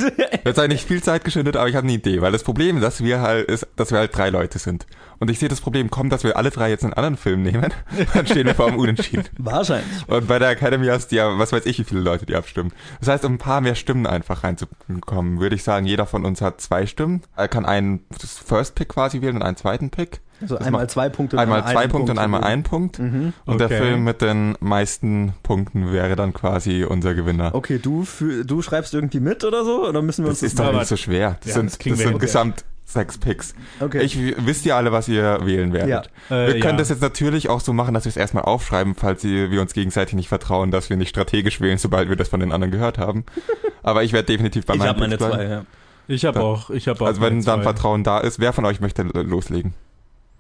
Jetzt habe ich nicht viel Zeit geschindet, aber ich habe eine Idee, weil das Problem, dass wir halt ist, dass wir halt drei Leute sind. Und ich sehe das Problem kommen, dass wir alle drei jetzt einen anderen Film nehmen, dann stehen wir vor dem Unentschieden. Wahrscheinlich. Und bei der Academy hast du ja, was weiß ich, wie viele Leute die abstimmen. Das heißt, um ein paar mehr Stimmen einfach reinzukommen, würde ich sagen, jeder von uns hat zwei Stimmen. Er kann einen First Pick quasi wählen und einen zweiten Pick. Also Das einmal zwei Punkte. und Einmal einmal zwei Punkte und Punkt. einmal einen Punkt. Mhm. Und der Okay. Film mit den meisten Punkten wäre dann quasi unser Gewinner. Okay, du, für, du schreibst irgendwie mit oder so? Oder müssen wir uns Das ist doch nicht so schwer. Das Ja, sind, das das sind hin. gesamt sechs Picks. Okay. Ich wisst ihr alle, was ihr wählen werdet. Äh, Wir können ja. das jetzt natürlich auch so machen, dass wir es erstmal aufschreiben, falls wir uns gegenseitig nicht vertrauen, dass wir nicht strategisch wählen, sobald wir das von den anderen gehört haben. Aber ich werde definitiv bei ich meinen habe meine bleiben. zwei, ja. Ich habe auch, ich habe auch. Also wenn meine dann zwei. Vertrauen da ist, wer von euch möchte loslegen?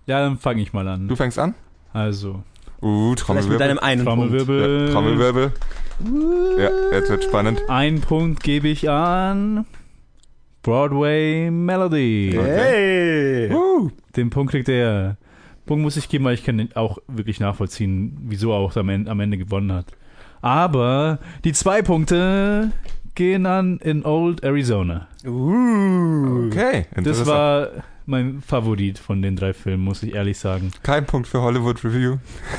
Ja, dann fange ich mal an. Du fängst an? Also, Uh, Vielleicht mit Trommelwirbel. deinem einen Punkt. Trommelwirbel. Ja, Trommelwirbel. Ja, jetzt wird spannend. Ein Punkt gebe ich an Broadway Melody. Hey! Uh, Den Punkt kriegt er. Punkt muss ich geben, weil ich kann auch wirklich nachvollziehen, wieso er auch am Ende, am Ende gewonnen hat. Aber die zwei Punkte gehen an in Old Arizona. Uh. okay, Das interessant. war mein Favorit von den drei Filmen, muss ich ehrlich sagen. Kein Punkt für Hollywood Review.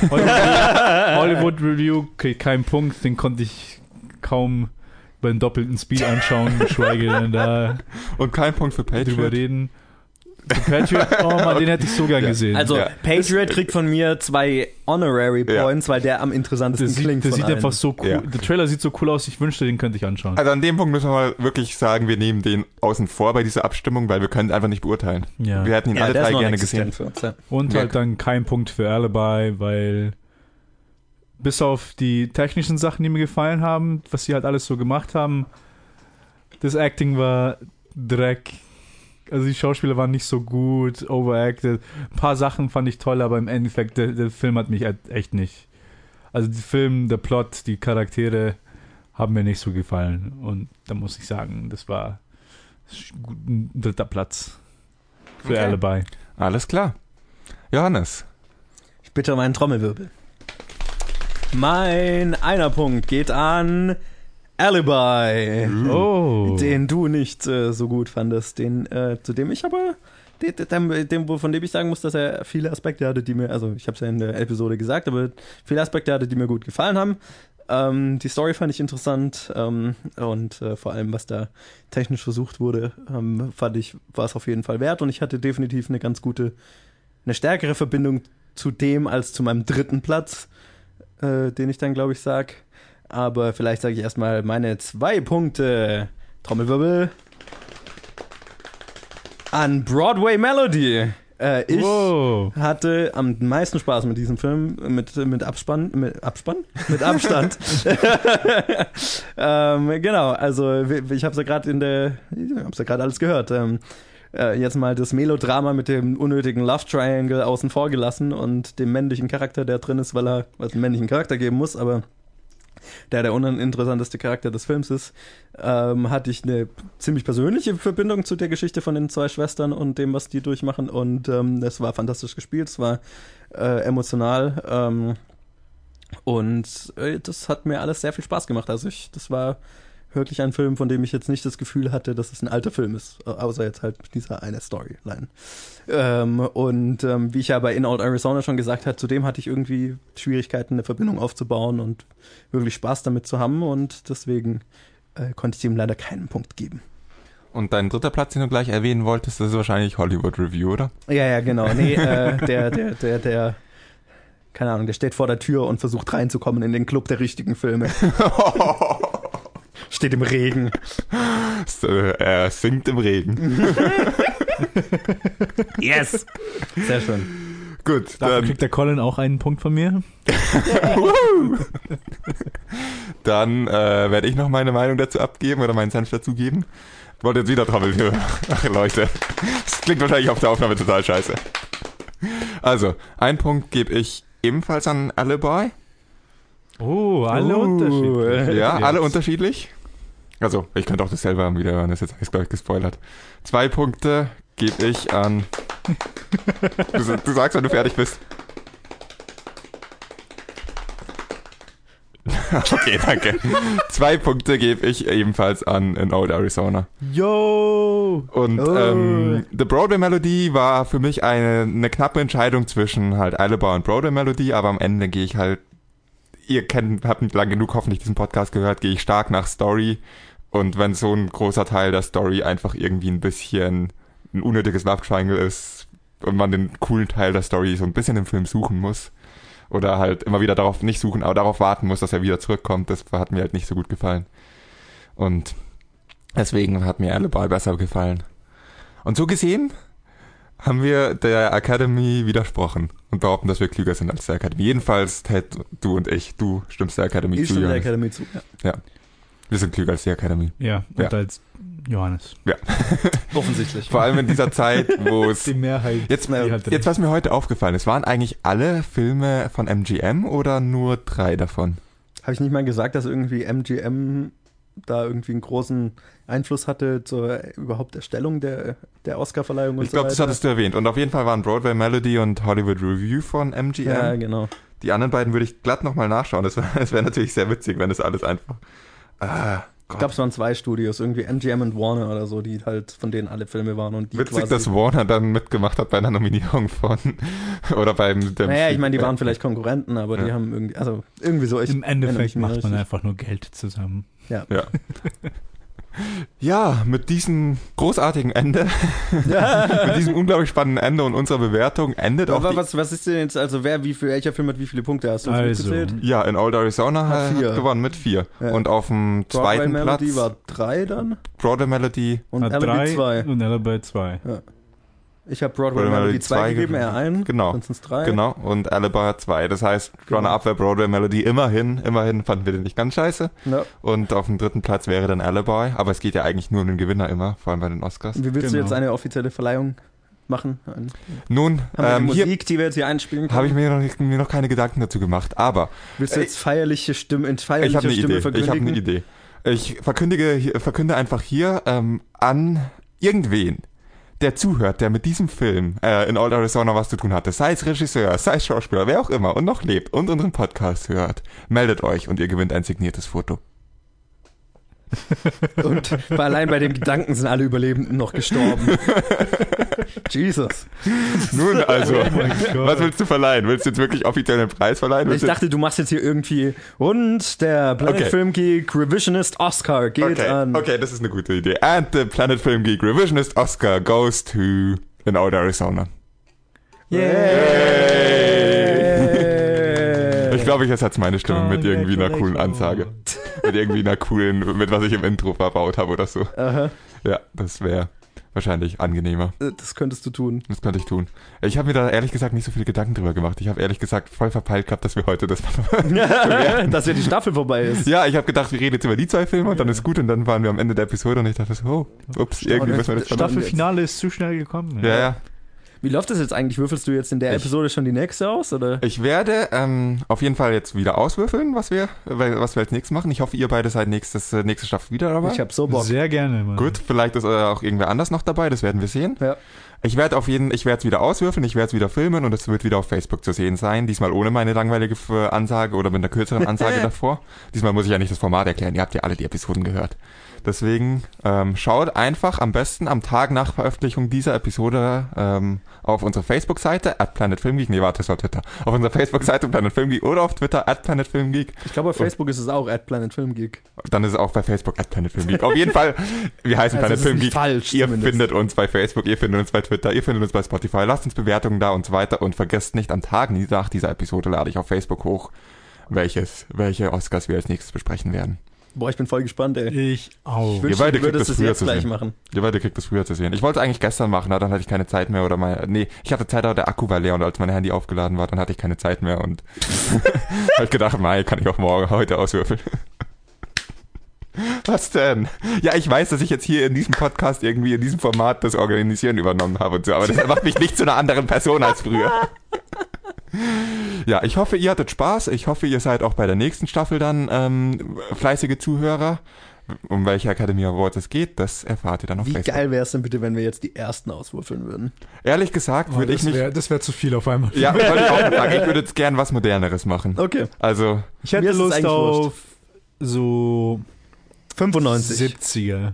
Hollywood, Hollywood Review kriegt keinen Punkt, den konnte ich kaum beim doppelten Speed anschauen, geschweige denn da Und kein Punkt für drüber Patriot. reden. Patriot, oh man, den hätte ich so gern Ja. gesehen. Also, Ja. Patriot kriegt von mir zwei Honorary Ja. Points, weil der am interessantesten der sieht, klingt. der von sieht allen. einfach so cool. Ja. Der Trailer sieht so cool aus, ich wünschte, den könnte ich anschauen. Also an dem Punkt müssen wir mal wirklich sagen, wir nehmen den außen vor bei dieser Abstimmung, weil wir können einfach nicht beurteilen. Ja. Wir hätten ihn ja, alle drei gerne gesehen. uns. Ja. Und Ja. halt dann kein Punkt für Alibi, weil bis auf die technischen Sachen, die mir gefallen haben, was sie halt alles so gemacht haben, das Acting war Dreck. Also die Schauspieler waren nicht so gut, overacted. Ein paar Sachen fand ich toll, aber im Endeffekt, der, der Film hat mich echt nicht. Also der Film, der Plot, die Charaktere haben mir nicht so gefallen. Und da muss ich sagen, das war ein dritter Platz für Okay. Alibi. Alles klar. Johannes. Ich bitte um einen Trommelwirbel. Mein einer Punkt geht an Alibi. Oh. Den du nicht äh, so gut fandest, den, äh, zu dem ich aber, dem, dem, von dem ich sagen muss, dass er viele Aspekte hatte, die mir, also ich habe es ja in der Episode gesagt, aber viele Aspekte hatte, die mir gut gefallen haben. Ähm, die Story fand ich interessant ähm, und äh, vor allem, was da technisch versucht wurde, ähm, fand ich, war es auf jeden Fall wert und ich hatte definitiv eine ganz gute, eine stärkere Verbindung zu dem als zu meinem dritten Platz, äh, den ich dann, glaube ich, sag. Aber vielleicht sage ich erstmal meine zwei Punkte. Trommelwirbel. An Broadway Melody. Äh, ich Wow. hatte am meisten Spaß mit diesem Film, mit, mit Abspann, mit Abspann? Mit Abstand. ähm, genau, also ich habe es ja gerade in der, ich habe ja gerade alles gehört. Ähm, äh, jetzt mal das Melodrama mit dem unnötigen Love Triangle außen vor gelassen und dem männlichen Charakter, der drin ist, weil er was einen männlichen Charakter geben muss, aber der der uninteressanteste Charakter des Films ist, ähm, hatte ich eine ziemlich persönliche Verbindung zu der Geschichte von den zwei Schwestern und dem, was die durchmachen. Und ähm, es war fantastisch gespielt, es war äh, emotional ähm, und äh, das hat mir alles sehr viel Spaß gemacht. Also ich, das war wirklich ein Film, von dem ich jetzt nicht das Gefühl hatte, dass es ein alter Film ist, außer jetzt halt mit dieser eine Storyline. Ähm, und ähm, wie ich ja bei In Old Arizona schon gesagt habe, zudem hatte ich irgendwie Schwierigkeiten, eine Verbindung aufzubauen und wirklich Spaß damit zu haben und deswegen äh, konnte ich ihm leider keinen Punkt geben. Und dein dritter Platz, den du gleich erwähnen wolltest, das ist wahrscheinlich Hollywood Review, oder? Ja, ja, genau. Nee, äh, der, der, der, der, keine Ahnung, der steht vor der Tür und versucht reinzukommen in den Club der richtigen Filme. Steht im Regen. So, er singt im Regen. Yes! Sehr schön. Gut, Dafür dann, kriegt der Colin auch einen Punkt von mir. dann äh, werde ich noch meine Meinung dazu abgeben oder meinen Senf dazugeben. Wollt jetzt wieder Trommelwirbel. Ach Leute, das klingt wahrscheinlich auf der Aufnahme total scheiße. Also, ein Punkt gebe ich ebenfalls an Alibi. Oh, alle Uh. unterschiedlich. Ja, alle Jetzt. unterschiedlich. Also, ich könnte auch das selber wieder hören, das ist jetzt alles, glaube ich, gespoilert. Zwei Punkte gebe ich an. Du, du sagst, wenn du fertig bist. okay, danke. Zwei Punkte gebe ich ebenfalls an in Old Arizona. Yo! Und Oh. ähm, The Broadway Melody war für mich eine, eine knappe Entscheidung zwischen halt Alibi und Broadway Melody, aber am Ende gehe ich halt, ihr kennt, habt lang genug hoffentlich diesen Podcast gehört, gehe ich stark nach Story. Und wenn so ein großer Teil der Story einfach irgendwie ein bisschen ein unnötiges Love Triangle ist und man den coolen Teil der Story so ein bisschen im Film suchen muss oder halt immer wieder darauf nicht suchen, aber darauf warten muss, dass er wieder zurückkommt, das hat mir halt nicht so gut gefallen. Und deswegen hat mir Alibi besser gefallen. Und so gesehen haben wir der Academy widersprochen und behaupten, dass wir klüger sind als der Academy. Jedenfalls Ted, du und ich. Du stimmst der Academy Ich zu. stimme der. Academy zu. Ja. Wir sind klüger als die Academy. Ja, und Ja. als Johannes. Offensichtlich. Vor allem in dieser Zeit, wo es Die Mehrheit. Jetzt, die jetzt, was mir heute aufgefallen ist, waren eigentlich alle Filme von MGM oder nur drei davon? Habe ich nicht mal gesagt, dass irgendwie MGM da irgendwie einen großen Einfluss hatte zur überhaupt Erstellung der, der Oscarverleihung und Ich glaube, so das weiter? hattest du erwähnt. Und auf jeden Fall waren Broadway Melody und Hollywood Review von MGM. Ja, genau. Die anderen beiden würde ich glatt nochmal nachschauen. Das wäre das wär natürlich sehr witzig, wenn das alles einfach. Ah, Ich glaube, es waren zwei Studios, irgendwie MGM und Warner oder so, die halt von denen alle Filme waren und die Witzig, quasi, dass Warner dann mitgemacht hat bei einer Nominierung von oder beim dem Naja, ich meine, die waren vielleicht Konkurrenten, aber die Ja. haben irgendwie, also irgendwie so. Ich Im Endeffekt macht man richtig. einfach nur Geld zusammen. Ja. ja, mit diesem großartigen Ende, mit diesem unglaublich spannenden Ende und unserer Bewertung endet auch Aber die, was, was ist denn jetzt, also wer, wie viel, welcher Film hat wie viele Punkte? Hast du Also, mitgezählt? Ja, in Old Arizona Hat hat, vier. hat gewonnen mit vier. Ja. Und auf dem Broadway zweiten Melody Platz war drei dann Broadway Melody. und Hat Alibi drei zwei. und Alibi zwei. Ich habe Broadway, Broadway Melody Melody 2 zwei gegeben, er ein. Genau. Sind's drei. Genau, und Alibi hat zwei. Das heißt, Genau. Runner-Up wäre Broadway Melody immerhin. Immerhin fanden wir den nicht ganz scheiße. Ja. Und auf dem dritten Platz wäre dann Alibi. Aber es geht ja eigentlich nur um den Gewinner immer, vor allem bei den Oscars. Wie willst du Genau. jetzt eine offizielle Verleihung machen? Ein, Nun, haben wir ähm, die hier Musik, die wir jetzt hier einspielen können? habe ich mir noch, nicht, mir noch keine Gedanken dazu gemacht. Aber Willst du jetzt feierliche Stimme, in feierlicher ich habe eine Stimme Idee. Ich habe verkündigen? eine Idee. Ich verkündige, hier- verkünde einfach hier ähm, an irgendwen, der zuhört, der mit diesem Film äh, in Old Arizona was zu tun hatte, sei es Regisseur, sei es Schauspieler, wer auch immer und noch lebt und unseren Podcast hört, meldet euch und ihr gewinnt ein signiertes Foto. Und allein bei dem Gedanken sind alle Überlebenden noch gestorben. Jesus. Nun also, Gott. was willst du verleihen? Willst du jetzt wirklich offiziell einen Preis verleihen? Ich Willst du- dachte, du machst jetzt hier irgendwie und der Planet Okay. Film Geek Revisionist Oscar geht okay, an. okay, das ist eine gute Idee. And the Planet Film Geek Revisionist Oscar goes to in Old Arizona. Ich glaube, ich ersetze meine Stimme mit irgendwie einer coolen Ansage. Mit irgendwie einer coolen, mit was ich im Intro verbaut habe oder so. Aha, Ja, das wäre wahrscheinlich angenehmer. äh, das könntest du tun. Das könnte ich tun. Ich habe mir da ehrlich gesagt nicht so viele Gedanken drüber gemacht. Ich habe ehrlich gesagt voll verpeilt gehabt, dass wir heute das Dass ja die Staffel vorbei ist. Ja, ich habe gedacht, wir reden jetzt über die zwei Filme und dann ist gut und dann waren wir am Ende der Episode und ich dachte so, oh, ups, irgendwie müssen wir das. Staffelfinale ist zu schnell gekommen. Ja, ja. Wie läuft das jetzt eigentlich? Würfelst du jetzt in der Ich- Episode schon die nächste aus? Oder? Ich werde ähm, auf jeden Fall jetzt wieder auswürfeln, was wir, was wir als nächstes machen. Ich hoffe, ihr beide seid nächstes, äh, nächste Staffel wieder dabei. Ich hab so Bock. Sehr gerne. Mann. Gut, vielleicht ist äh, auch irgendwer anders noch dabei, das werden wir sehen. Ja. Ich werde auf jeden, ich werde es wieder auswürfeln, ich werde es wieder filmen und es wird wieder auf Facebook zu sehen sein. Diesmal ohne meine langweilige äh, Ansage oder mit einer kürzeren Ansage davor. Diesmal muss ich ja nicht das Format erklären, ihr habt ja alle die Episoden gehört. Deswegen ähm, schaut einfach am besten am Tag nach Veröffentlichung dieser Episode ähm, auf unsere Facebook-Seite at Planet Film Geek. Nee, warte, das war Twitter. Auf unserer Facebook-Seite Planet Film Geek oder auf Twitter at Planet Film Geek. Ich glaube, auf Facebook ist es auch at Planet Film Geek. Dann ist es auch bei Facebook at Planet Film Geek. Auf jeden Fall, wir heißen Also Planet Film Geek. falsch Ihr zumindest. findet uns bei Facebook, ihr findet uns bei Twitter, ihr findet uns bei Spotify. Lasst uns Bewertungen da und so weiter. Und vergesst nicht, am Tag nach dieser Episode lade ich auf Facebook hoch, welches, welche Oscars wir als nächstes besprechen werden. Boah, ich bin voll gespannt, ey. Ich auch. Ich wünschte, beide du würdest das es früher jetzt gleich sehen. machen. Ihr beide kriegt das früher zu sehen. Ich wollte eigentlich gestern machen, aber dann hatte ich keine Zeit mehr oder mein, nee, ich hatte Zeit, aber der Akku war leer und als mein Handy aufgeladen war, dann hatte ich keine Zeit mehr und hab gedacht, mei, kann ich auch morgen, heute auswürfeln. Was denn? Ja, ich weiß, dass ich jetzt hier in diesem Podcast irgendwie in diesem Format das Organisieren übernommen habe und so, aber das macht mich nicht zu einer anderen Person als früher. Ja, ich hoffe, ihr hattet Spaß. Ich hoffe, ihr seid auch bei der nächsten Staffel dann ähm, fleißige Zuhörer. Um welche Academy Awards es geht, das erfahrt ihr dann auf Wie Facebook. geil wäre es denn bitte, wenn wir jetzt die ersten auswürfeln würden? Ehrlich gesagt Oh, würde ich das mich. wäre wär zu viel auf einmal. Ja, wollte ich auch sagen, ich würde jetzt gern was Moderneres machen. Okay. Also, Ich hätte Lust auf so 95. 70er.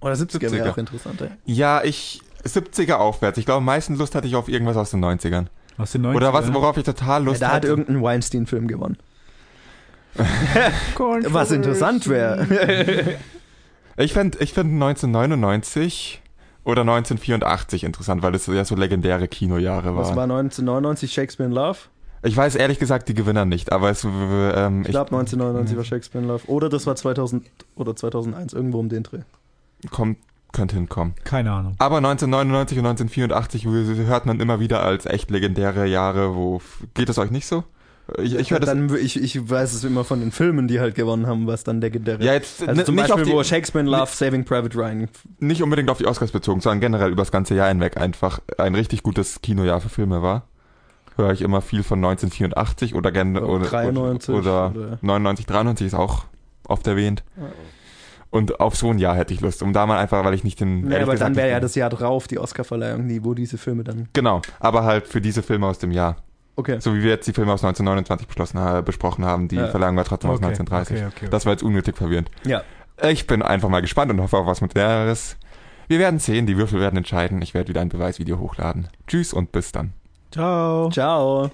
Oder 70er 70er. wäre auch interessant, ey. ja, ich. 70er aufwärts. Ich glaube, am meisten Lust hatte ich auf irgendwas aus den 90ern. Aus den 90ern. Oder was, worauf ich total Ja, Lust da hat hatte. irgendein Weinstein-Film gewonnen. Was interessant wäre. Ich fände ich fänd 1999 oder 1984 interessant, weil das ja so legendäre Kinojahre Was waren. war 1999 Shakespeare in Love? Ich weiß ehrlich gesagt die Gewinner nicht, aber es. Ähm, Ich glaube 1999 war Shakespeare in Love. Oder das war 2000 oder 2001, irgendwo um den Dreh. kommt, könnte hinkommen. Keine Ahnung. Aber 1999 und 1984 hört man immer wieder als echt legendäre Jahre, wo. Geht es euch nicht so? Ich, ich höre das. dann, ich, ich weiß es immer von den Filmen, die halt gewonnen haben, was dann legendäre Ja, jetzt Also zum nicht, Beispiel, auf die, wo Shakespeare in Love, Saving Private Ryan. nicht unbedingt auf die Oscars bezogen, sondern generell übers ganze Jahr hinweg einfach ein richtig gutes Kinojahr für Filme war. Höre ich immer viel von 1984 oder gerne oder, 93 oder, oder- 99, 93 ist auch oft erwähnt. Und auf so ein Jahr hätte ich Lust, um da mal einfach, weil ich nicht den. Ja, aber gesagt dann wäre ja das Jahr drauf die Oscarverleihung, die, wo diese Filme dann. Genau, aber halt für diese Filme aus dem Jahr. Okay. So wie wir jetzt die Filme aus 1929 beschlossen, äh, besprochen haben, die Ja. Verleihung war trotzdem aus Okay, 1930. okay, okay, okay. Das war jetzt unnötig verwirrend. Ja. Ich bin einfach mal gespannt und hoffe auf was Moderneres. Wir werden sehen, die Würfel werden entscheiden. Ich werde wieder ein Beweisvideo hochladen. Tschüss und bis dann. Ciao. Ciao.